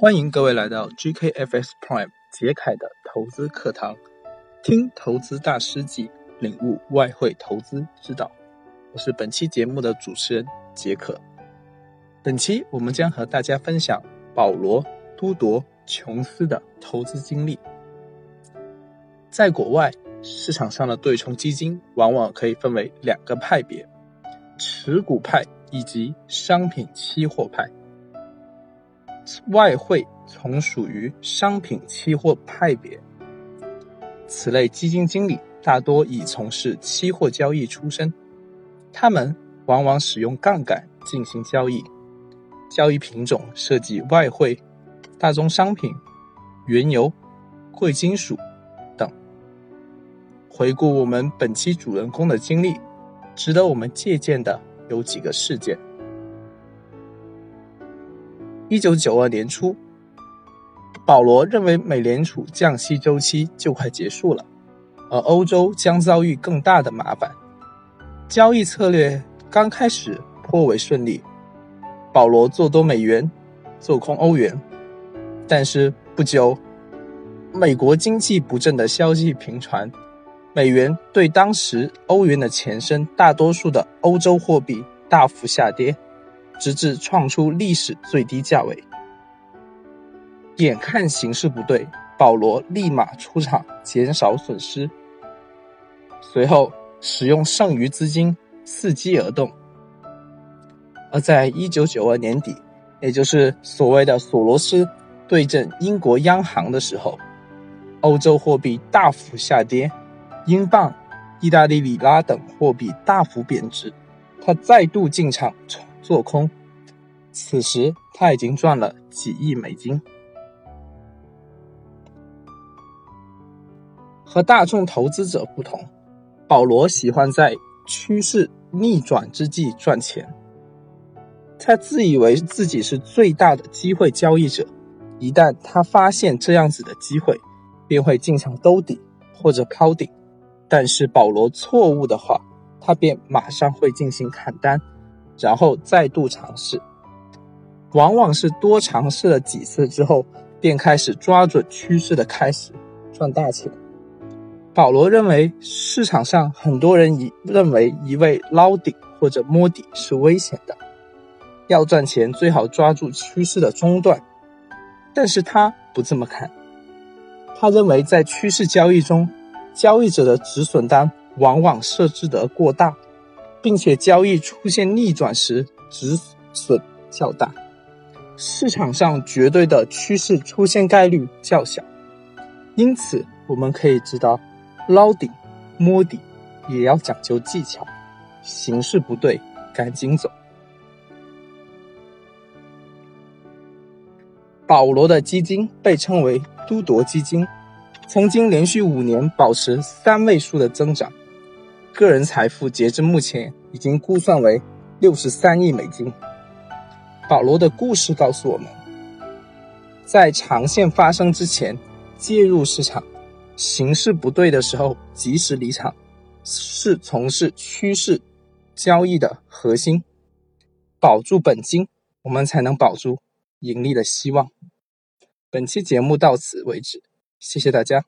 欢迎各位来到 GKFS Prime 杰凯的投资课堂，听投资大师记，领悟外汇投资之道。我是本期节目的主持人杰克。本期我们将和大家分享保罗·都铎·琼斯的投资经历。在国外，市场上的对冲基金往往可以分为两个派别：持股派以及商品期货派。外汇从属于商品期货派别，此类基金经理大多已从事期货交易出身，他们往往使用杠杆进行交易，交易品种涉及外汇、大宗商品、原油、贵金属等。回顾我们本期主人公的经历，值得我们借鉴的有几个事件。一九九二年初，保罗认为美联储降息周期就快结束了，而欧洲将遭遇更大的麻烦。交易策略刚开始颇为顺利，保罗做多美元，做空欧元。但是不久，美国经济不振的消息频传，美元对当时欧元的前身大多数的欧洲货币大幅下跌。直至创出历史最低价位，眼看形势不对，保罗立马出场减少损失，随后使用剩余资金伺机而动。而在一九九二年底，也就是所谓的索罗斯对阵英国央行的时候，欧洲货币大幅下跌，英镑、意大利里拉等货币大幅贬值，他再度进场。做空，此时他已经赚了几亿美金。和大众投资者不同，保罗喜欢在趋势逆转之际赚钱。他自以为自己是最大的机会交易者，一旦他发现这样子的机会，便会进场兜底或者抛顶。但是保罗错误的话，他便马上会进行砍单。然后再度尝试，往往是多尝试了几次之后，便开始抓准趋势的开始赚大钱。保罗认为市场上很多人以认为一味捞底或者摸底是危险的，要赚钱最好抓住趋势的中段，但是他不这么看，他认为在趋势交易中，交易者的止损单往往设置得过大。并且交易出现逆转时，止损较大，市场上绝对的趋势出现概率较小。因此，我们可以知道，捞底、摸底也要讲究技巧，形势不对，赶紧走。保罗的基金被称为都铎基金，曾经连续五年保持三位数的增长。个人财富截至目前已经估算为六十三亿美金。保罗的故事告诉我们，在长线发生之前介入市场，形势不对的时候及时离场，是从事趋势交易的核心。保住本金，我们才能保住盈利的希望。本期节目到此为止，谢谢大家。